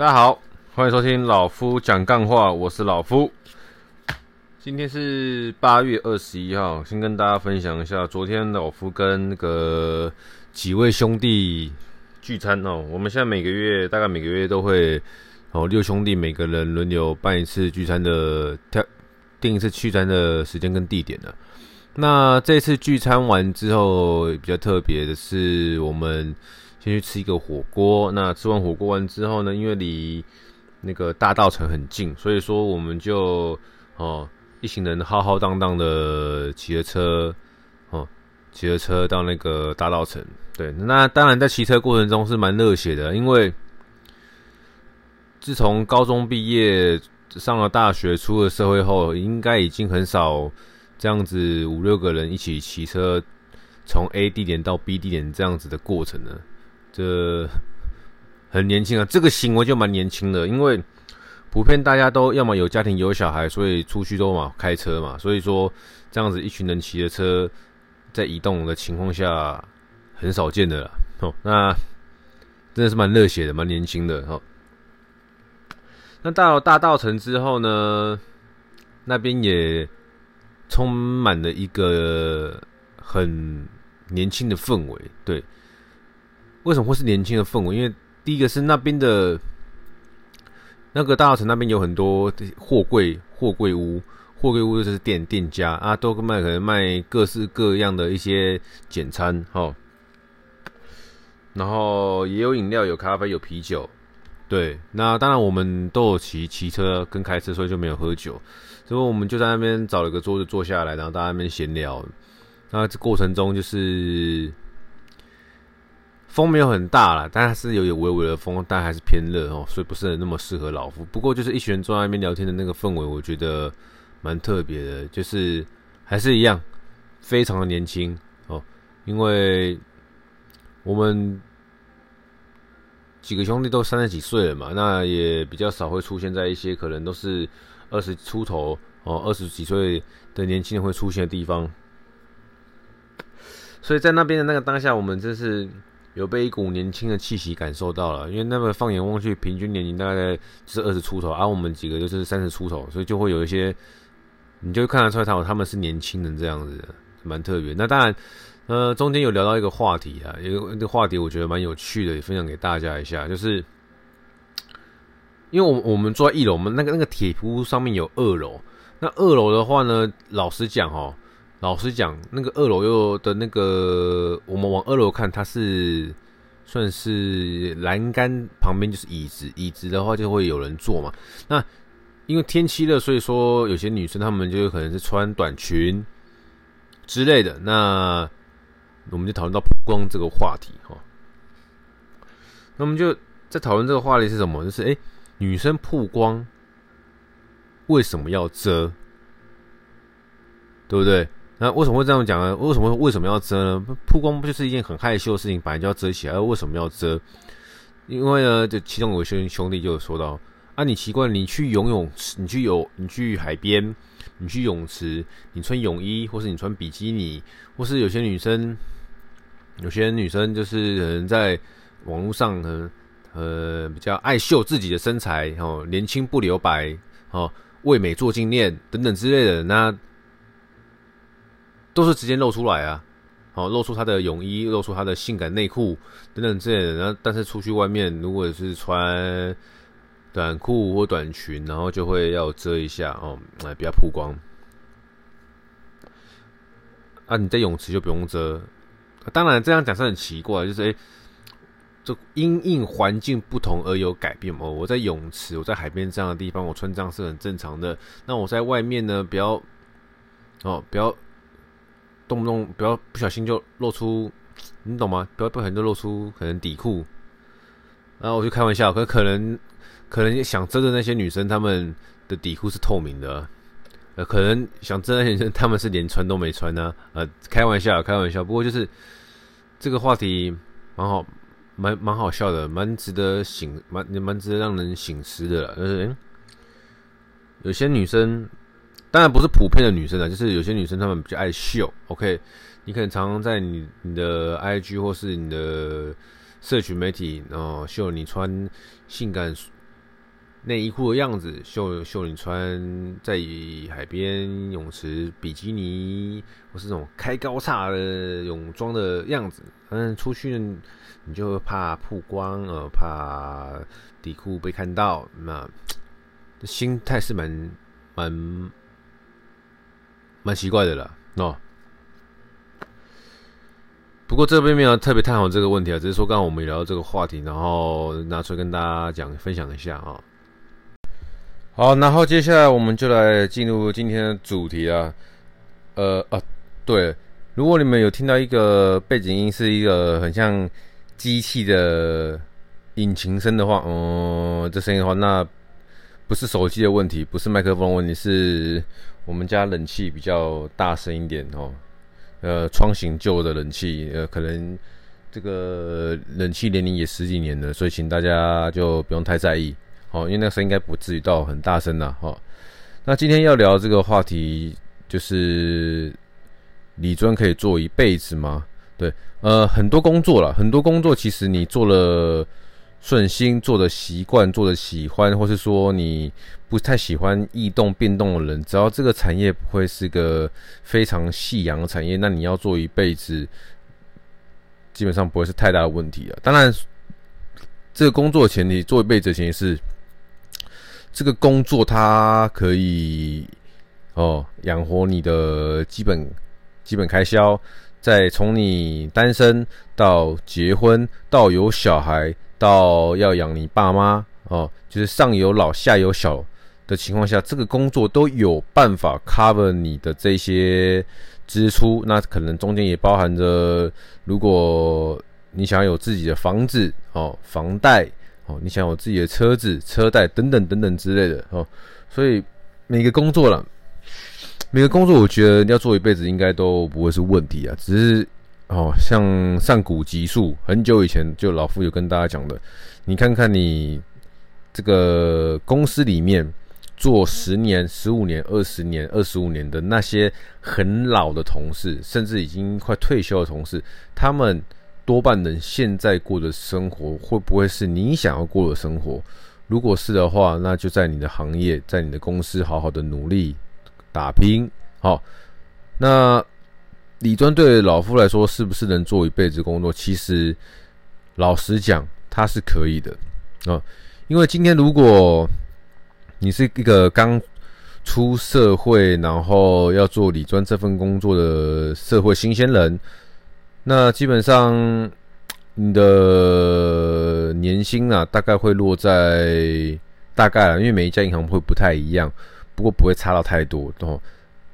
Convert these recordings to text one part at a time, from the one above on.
大家好，欢迎收听老夫讲干话，我是老夫。今天是八月二十一号，先跟大家分享一下，昨天老夫跟那个几位兄弟聚餐哦。我们现在每个月大概每个月都会哦，六兄弟每个人轮流办一次聚餐的，定一次聚餐的时间跟地点的。那这次聚餐完之后，比较特别的是，我们先去吃一个火锅。那吃完火锅完之后呢，因为离那个大道城很近，所以说我们就哦。一行人浩浩荡荡的骑着车，哦，骑着车到那个大道城。对，那当然在骑车过程中是蛮热血的，因为自从高中毕业，上了大学，出了社会后，应该已经很少这样子五六个人一起骑车从 A 地点到 B 地点这样子的过程了。呃很年轻啊，这个行为就蛮年轻的，因为。普遍大家都要么有家庭有小孩，所以出去都嘛开车嘛，所以说这样子一群人骑着车在移动的情况下很少见的啦。哦，那真的是蛮热血的，蛮年轻的哈。那到了大稻城之后呢，那边也充满了一个很年轻的氛围。对，为什么会是年轻的氛围？因为第一个是那边的。那个大稻城那边有很多货柜货柜屋，货柜屋就是店店家啊，都卖可能卖各式各样的一些简餐哈，然后也有饮料、有咖啡、有啤酒，对，那当然我们都有骑骑车跟开车，所以就没有喝酒，所以我们就在那边找了个桌子坐下来，然后大家那边闲聊，那这过程中就是。风没有很大啦，但是有有微微的风，但还是偏热哦，所以不是那么适合老夫。不过就是一群人坐在那边聊天的那个氛围，我觉得蛮特别的，就是还是一样，非常的年轻哦。因为我们几个兄弟都三十几岁了嘛，那也比较少会出现在一些可能都是二十出头哦，二十几岁的年轻人会出现的地方。所以在那边的那个当下，我们真是。有被一股年轻的气息感受到了，因为那么放眼望去，平均年龄大概就是二十出头，而、我们几个就是三十出头，所以就会有一些，你就看得出来，他他们是年轻人这样子，蛮特别。那当然，呃，中间有聊到一个话题啊，一个话题，我觉得蛮有趣的，也分享给大家一下，就是因为我我们坐在一楼，我们那个那个铁铺上面有二楼，那二楼的话呢，老实讲哦。老实讲，那个二楼又的那个，我们往二楼看，它是算是栏杆旁边就是椅子，椅子的话就会有人坐嘛。那因为天气热，所以说有些女生她们就有可能是穿短裙之类的。那我们就讨论到曝光这个话题哈。那我们就在讨论这个话题是什么？就是诶，女生曝光为什么要遮？对不对？那为什么会这样讲呢？为什么为什么要遮呢？曝光不就是一件很害羞的事情，本来就要遮起来，而为什么要遮？因为呢，就其中有些兄弟就说到：啊，你奇怪，你去游泳池，你去游，你去海边，你去泳池，你穿泳衣，或是你穿比基尼，或是有些女生，有些女生就是可能在网络上，呃呃比较爱秀自己的身材，哦，年轻不留白，哦，为美做纪念等等之类的，那。都是直接露出来啊，好，露出他的泳衣，露出他的性感内裤等等之类的。然后，但是出去外面，如果是穿短裤或短裙，然后就会要遮一下哦，来比较曝光。啊，你在泳池就不用遮。当然，这样讲是很奇怪，就是诶，就因应环境不同而有改变嘛。我在泳池，我在海边这样的地方，我穿这样是很正常的。那我在外面呢，不要哦，不要。动不动不要不小心就露出，你懂吗？不要不小心就露出可能底裤，然后我就开玩笑，可可能可能想遮的那些女生，她们的底裤是透明的，呃，可能想遮的女生，她们是连穿都没穿呢，呃，开玩笑，开玩笑。不过就是这个话题蛮好，蛮蛮好笑的，蛮值得醒，蛮蛮值得让人醒思的。就是，有些女生。当然不是普遍的女生啊，就是有些女生她们比较爱秀。OK，你可能常常在你你的 IG 或是你的社群媒体，然后秀你穿性感内衣裤的样子，秀秀你穿在海边泳池比基尼，或是那种开高叉的泳装的样子。反正出去你就怕曝光，呃，怕底裤被看到，那心态是蛮蛮蛮奇怪的了，喏。不过这边没有特别探讨这个问题啊，只是说刚刚我们聊到这个话题，然后拿出来跟大家讲分享一下啊。好，然后接下来我们就来进入今天的主题啊。呃啊，对，如果你们有听到一个背景音是一个很像机器的引擎声的话，嗯，这声音的话，那不是手机的问题，不是麦克风问题，是我们家冷气比较大声一点哦。呃，窗型旧的冷气，呃，可能这个冷气年龄也十几年了，所以请大家就不用太在意，哦，因为那个声音应该不至于到很大声啦，好。那今天要聊这个话题，就是理尊可以做一辈子吗？对，呃，很多工作啦，很多工作其实你做了。顺心做的习惯，做的喜欢，或是说你不太喜欢异动变动的人，只要这个产业不会是个非常夕阳的产业，那你要做一辈子，基本上不会是太大的问题了。当然，这个工作的前提，做一辈子的前提是，这个工作它可以哦养活你的基本基本开销，再从你单身到结婚到有小孩。到要养你爸妈哦，就是上有老下有小的情况下，这个工作都有办法 cover 你的这些支出。那可能中间也包含着，如果你想要有自己的房子哦，房贷哦，你想有自己的车子、车贷等等等等之类的哦。所以每个工作了，每个工作，我觉得要做一辈子应该都不会是问题啊，只是。哦，像上古集数，很久以前就老夫有跟大家讲的，你看看你这个公司里面做十年、十五年、二十年、二十五年的那些很老的同事，甚至已经快退休的同事，他们多半人现在过的生活会不会是你想要过的生活？如果是的话，那就在你的行业，在你的公司好好的努力打拼。好，那。理专对老夫来说是不是能做一辈子工作？其实，老实讲，他是可以的啊。因为今天如果你是一个刚出社会，然后要做理专这份工作的社会新鲜人，那基本上你的年薪啊，大概会落在大概，因为每一家银行会不太一样，不过不会差到太多。哦，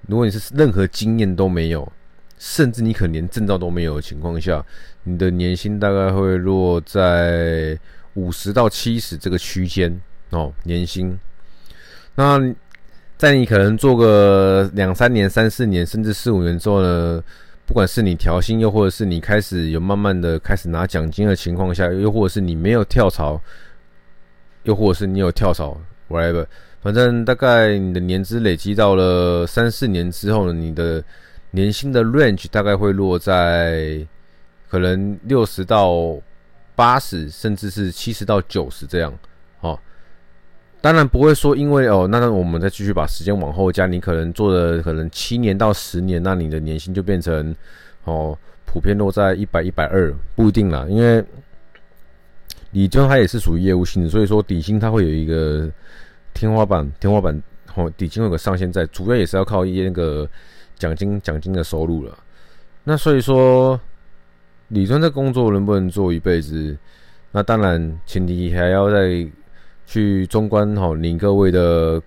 如果你是任何经验都没有。甚至你可能连证照都没有的情况下，你的年薪大概会落在五十到七十这个区间哦，年薪。那在你可能做个两三年、三四年，甚至四五年之后呢，不管是你调薪，又或者是你开始有慢慢的开始拿奖金的情况下，又或者是你没有跳槽，又或者是你有跳槽，whatever，反正大概你的年资累积到了三四年之后呢，你的。年薪的 range 大概会落在可能六十到八十，甚至是七十到九十这样。哦，当然不会说因为哦，那我们再继续把时间往后加，你可能做了可能七年到十年，那你的年薪就变成哦，普遍落在一百一百二，不一定啦。因为理专它也是属于业务性质，所以说底薪它会有一个天花板，天花板哦，底薪有个上限在，主要也是要靠一些那个。奖金奖金的收入了，那所以说，理专这工作能不能做一辈子？那当然前提还要再去中观好你各位的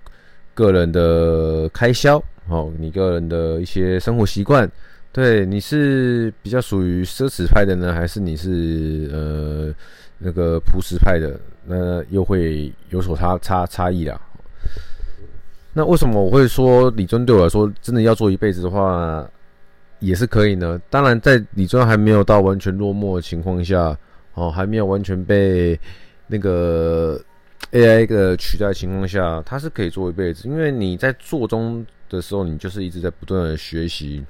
个人的开销，好你个人的一些生活习惯，对你是比较属于奢侈派的呢，还是你是呃那个朴实派的？那又会有所差差差异啦。那为什么我会说理尊对我来说真的要做一辈子的话，也是可以呢？当然，在理尊还没有到完全落寞的情况下，哦，还没有完全被那个 AI 的取代情况下，它是可以做一辈子。因为你在做中的时候，你就是一直在不断的学习，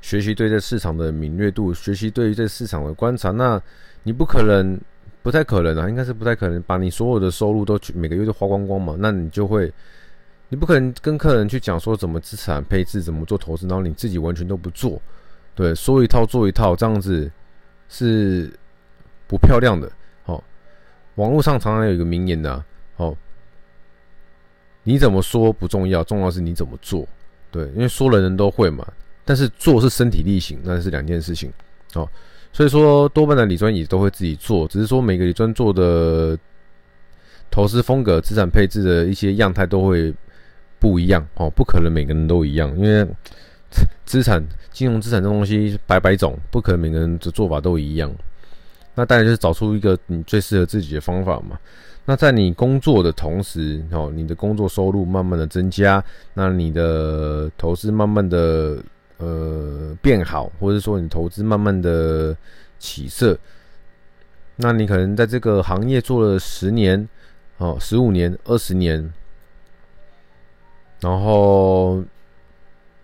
学习对这市场的敏锐度，学习对于这市场的观察。那你不可能不太可能啊，应该是不太可能把你所有的收入都去每个月都花光光嘛。那你就会，你不可能跟客人去讲说怎么资产配置，怎么做投资，然后你自己完全都不做，对，说一套做一套，这样子是不漂亮的。好，网络上常常有一个名言的，好，你怎么说不重要，重要是你怎么做。对，因为说人人都会嘛，但是做是身体力行，那是两件事情。哦，所以说多半的理专也都会自己做，只是说每个理专做的投资风格、资产配置的一些样态都会不一样哦，不可能每个人都一样，因为资产、金融资产这东西百百种，不可能每个人的做法都一样。那当然就是找出一个你最适合自己的方法嘛。那在你工作的同时，哦，你的工作收入慢慢的增加，那你的投资慢慢的。呃，变好，或者说你投资慢慢的起色，那你可能在这个行业做了十年，哦，十五年、二十年，然后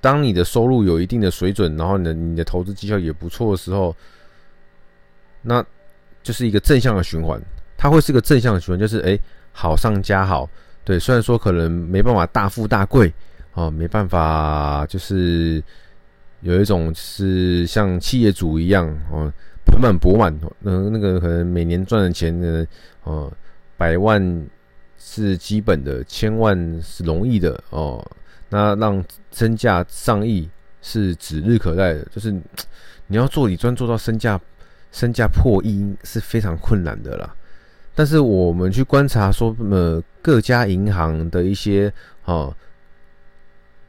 当你的收入有一定的水准，然后你的你的投资绩效也不错的时候，那就是一个正向的循环，它会是个正向的循环，就是哎，好上加好，对，虽然说可能没办法大富大贵，哦，没办法就是。有一种是像企业主一样哦，盆满钵满，那那个可能每年赚的钱呢，哦，百万是基本的，千万是容易的哦。那让身价上亿是指日可待的，就是你要做你专做到身价身价破亿是非常困难的啦。但是我们去观察说，呃，各家银行的一些哦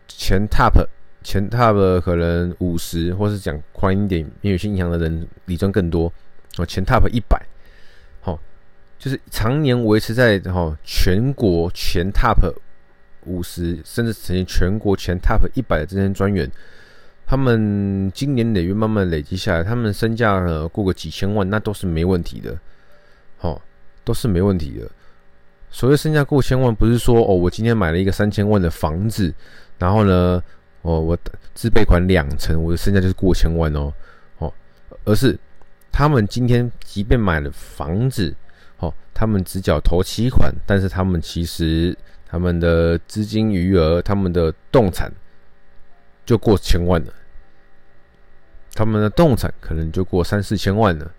前 top。前 top 可能五十，或是讲宽一点，因为有些银行的人理赚更多哦。前 top 一百，好，就是常年维持在哈全国前 top 五十，甚至曾经全国前 top 一百的这些专员，他们经年累月慢慢累积下来，他们身价呢过个几千万，那都是没问题的，好，都是没问题的。所谓身价过千万，不是说哦，我今天买了一个三千万的房子，然后呢。哦，我自备款两成，我的身价就是过千万哦，哦，而是他们今天即便买了房子，哦，他们只缴头期款，但是他们其实他们的资金余额，他们的动产就过千万了，他们的动产可能就过三四千万了。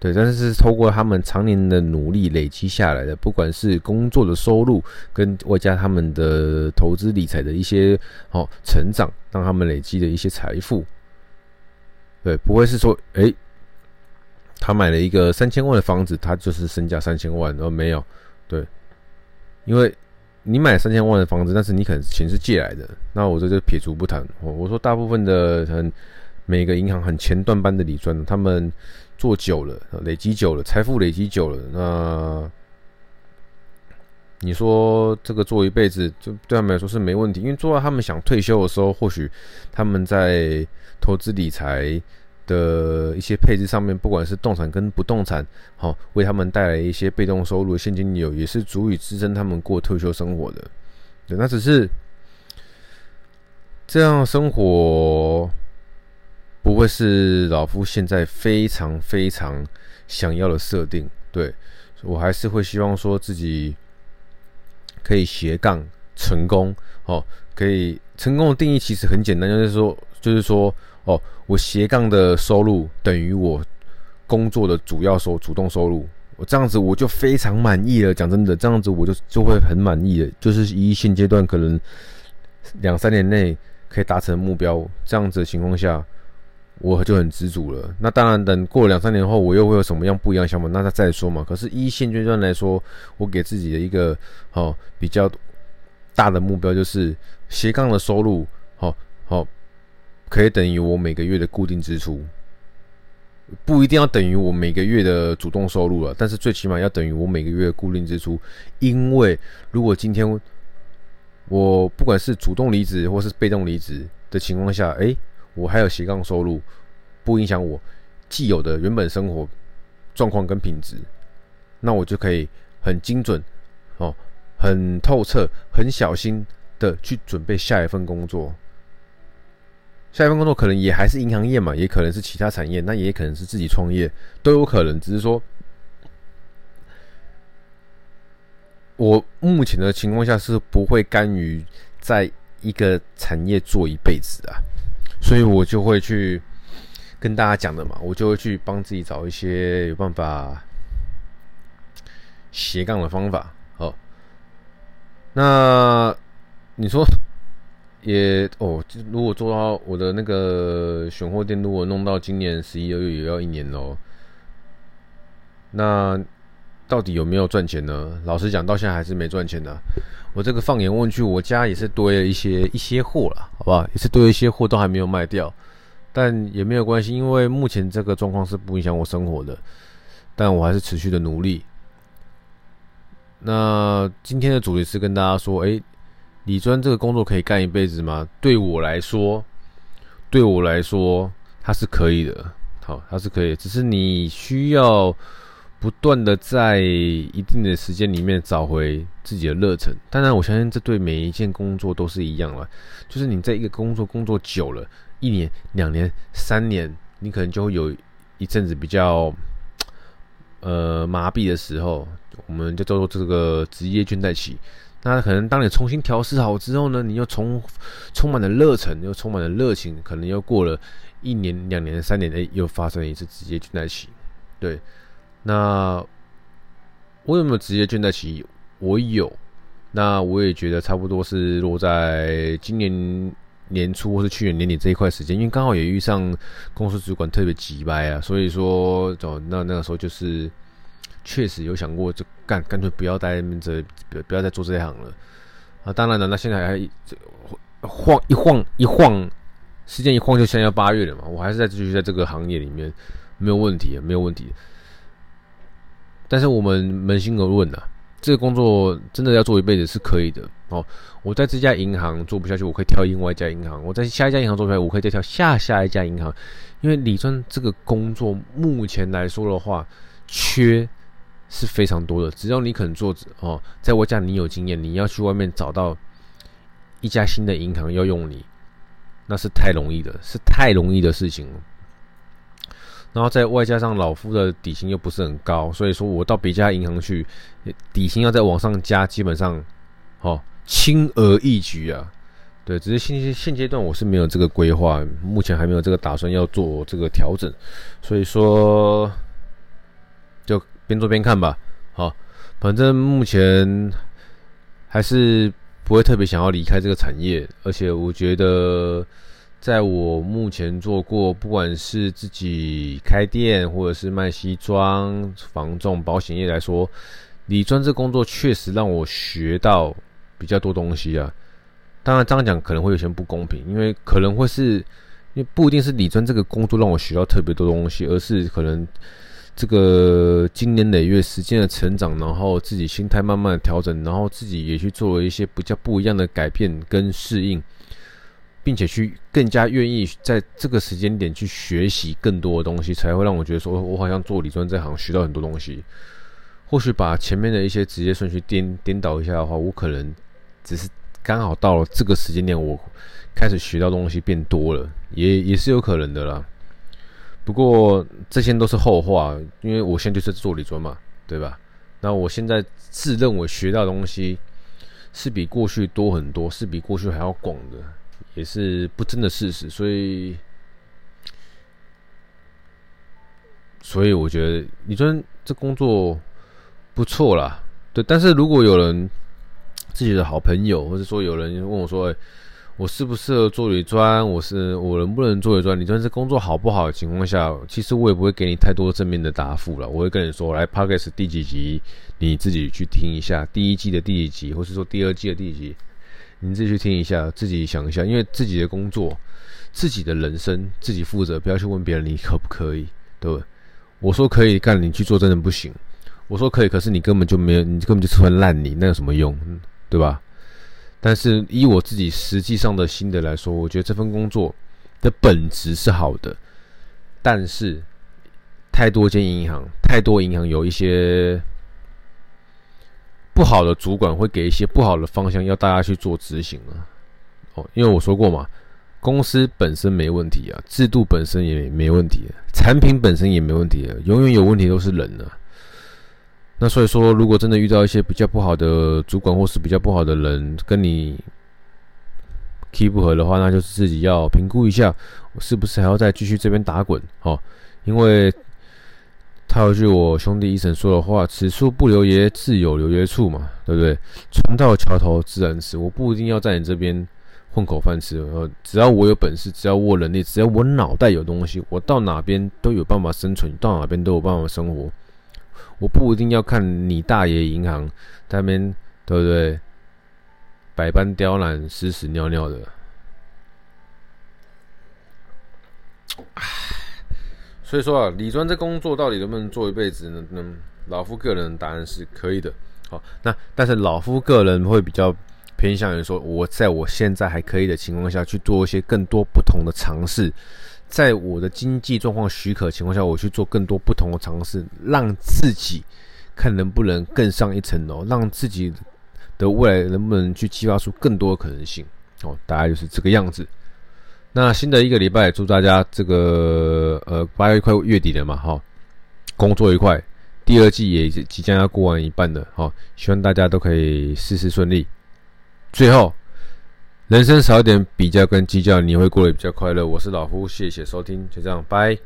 对，但是是透过他们常年的努力累积下来的，不管是工作的收入跟外加他们的投资理财的一些哦成长，让他们累积的一些财富。对，不会是说，诶，他买了一个三千万的房子，他就是身价三千万，而没有。对，因为你买三千万的房子，但是你可能钱是借来的，那我这就撇除不谈。我我说大部分的很每个银行很前段班的理专，他们。做久了，累积久了，财富累积久了，那你说这个做一辈子，就对他们来说是没问题，因为做到他们想退休的时候，或许他们在投资理财的一些配置上面，不管是动产跟不动产，好，为他们带来一些被动收入现金流，也是足以支撑他们过退休生活的。对，那只是这样生活。不会是老夫现在非常非常想要的设定，对，我还是会希望说自己可以斜杠成功哦，可以成功的定义其实很简单，就是说，就是说，哦，我斜杠的收入等于我工作的主要收主动收入，我这样子我就非常满意了。讲真的，这样子我就就会很满意了，就是以现阶段可能两三年内可以达成目标，这样子的情况下。我就很知足了。那当然，等过了两三年后，我又会有什么样不一样的想法，那他再说嘛。可是，依现阶段来说，我给自己的一个哦比较大的目标就是斜杠的收入，好好可以等于我每个月的固定支出，不一定要等于我每个月的主动收入了，但是最起码要等于我每个月固定支出。因为如果今天我不管是主动离职或是被动离职的情况下，诶。我还有斜杠收入，不影响我既有的原本生活状况跟品质，那我就可以很精准哦，很透彻、很小心的去准备下一份工作。下一份工作可能也还是银行业嘛，也可能是其他产业，那也可能是自己创业，都有可能。只是说我目前的情况下是不会甘于在一个产业做一辈子啊，所以我就会去跟大家讲的嘛，我就会去帮自己找一些有办法斜杠的方法。好，那你说也哦，如果做到我的那个选货店，如果弄到今年十一二月也要一年喽，那。到底有没有赚钱呢？老实讲，到现在还是没赚钱的。我这个放眼望去，我家也是堆了一些一些货了，好不好？也是堆了一些货，都还没有卖掉，但也没有关系，因为目前这个状况是不影响我生活的。但我还是持续的努力。那今天的主题是跟大家说，诶，理专这个工作可以干一辈子吗？对我来说，对我来说，它是可以的。好，它是可以，只是你需要。不断的在一定的时间里面找回自己的热忱，当然我相信这对每一件工作都是一样了。就是你在一个工作工作久了，一年、两年、三年，你可能就会有一阵子比较呃麻痹的时候，我们就叫做这个职业倦怠期。那可能当你重新调试好之后呢，你又充充满了热忱，又充满了热情，可能又过了一年、两年、三年，哎，又发生一次职业倦怠期，对。那我有没有职业倦怠期？我有。那我也觉得差不多是落在今年年初或是去年年底这一块时间，因为刚好也遇上公司主管特别急掰啊，所以说，哦，那那个时候就是确实有想过，就干干脆不要待在这，不要再做这一行了啊。当然了，那现在还晃一晃一晃，时间一晃就现在要八月了嘛，我还是在继续在这个行业里面，没有问题，没有问题。但是我们扪心而论呐，这个工作真的要做一辈子是可以的哦。我在这家银行做不下去，我可以跳另外一家银行；我在下一家银行做不下去，我可以再跳下下一家银行。因为理专这个工作目前来说的话，缺是非常多的。只要你肯做哦，在我家你有经验，你要去外面找到一家新的银行要用你，那是太容易的，是太容易的事情了。然后再外加上老夫的底薪又不是很高，所以说我到别家银行去，底薪要再往上加，基本上，哦，轻而易举啊。对，只是现现阶段我是没有这个规划，目前还没有这个打算要做这个调整，所以说就边做边看吧。好，反正目前还是不会特别想要离开这个产业，而且我觉得。在我目前做过，不管是自己开店，或者是卖西装、房仲、保险业来说，理专这工作确实让我学到比较多东西啊。当然这样讲可能会有些不公平，因为可能会是，因为不一定是理专这个工作让我学到特别多东西，而是可能这个经年累月时间的成长，然后自己心态慢慢的调整，然后自己也去做了一些比较不一样的改变跟适应。并且去更加愿意在这个时间点去学习更多的东西，才会让我觉得说，我好像做理专这行学到很多东西。或许把前面的一些职业顺序颠颠倒一下的话，我可能只是刚好到了这个时间点，我开始学到东西变多了，也也是有可能的啦。不过这些都是后话，因为我现在就是做理专嘛，对吧？那我现在自认为学到的东西是比过去多很多，是比过去还要广的。也是不争的事实，所以，所以我觉得你说这工作不错啦，对。但是如果有人自己的好朋友，或者说有人问我说：“欸，我适不适合做理专？我是我能不能做理专？理专这工作好不好的情况下，其实我也不会给你太多正面的答复了。我会跟你说，来 p o c k e t 第几集，你自己去听一下，第一季的第几集，或是说第二季的第几集。”你自己去听一下，自己想一下，因为自己的工作、自己的人生自己负责，不要去问别人你可不可以，对不？我说可以干，你去做真的不行。我说可以，可是你根本就没有，你根本就穿烂泥，那有什么用，对吧？但是以我自己实际上的心得来说，我觉得这份工作的本质是好的，但是太多间银行，太多银行有一些。不好的主管会给一些不好的方向，要大家去做执行啊。哦，因为我说过嘛，公司本身没问题啊，制度本身也没问题，产品本身也没问题啊，永远有问题都是人啊。那所以说，如果真的遇到一些比较不好的主管或是比较不好的人跟你 key 不合的话，那就是自己要评估一下，我是不是还要再继续这边打滚？哦，因为他有句我兄弟医生说的话：“此处不留爷，自有留爷处嘛，对不对？船到桥头自然直，我不一定要在你这边混口饭吃。呃，只要我有本事，只要我能力，只要我脑袋有东西，我到哪边都有办法生存，到哪边都有办法生活。”我不一定要看你大爷银行在那边，对不对？百般刁难，屎屎尿尿的。所以说啊，理专这工作到底能不能做一辈子呢？能老夫个人答案是可以的。好，那但是老夫个人会比较偏向于说，我在我现在还可以的情况下去做一些更多不同的尝试。在我的经济状况许可情况下，我去做更多不同的尝试，让自己看能不能更上一层楼，让自己的未来能不能去激发出更多的可能性哦，大概就是这个样子。那新的一个礼拜，祝大家这个呃八月快月底了嘛，哈，工作愉快，第二季也即将要过完一半了，哈，希望大家都可以事事顺利。最后。人生少一点比较跟计较，你会过得比较快乐。我是老夫，谢谢收听，就这样，拜。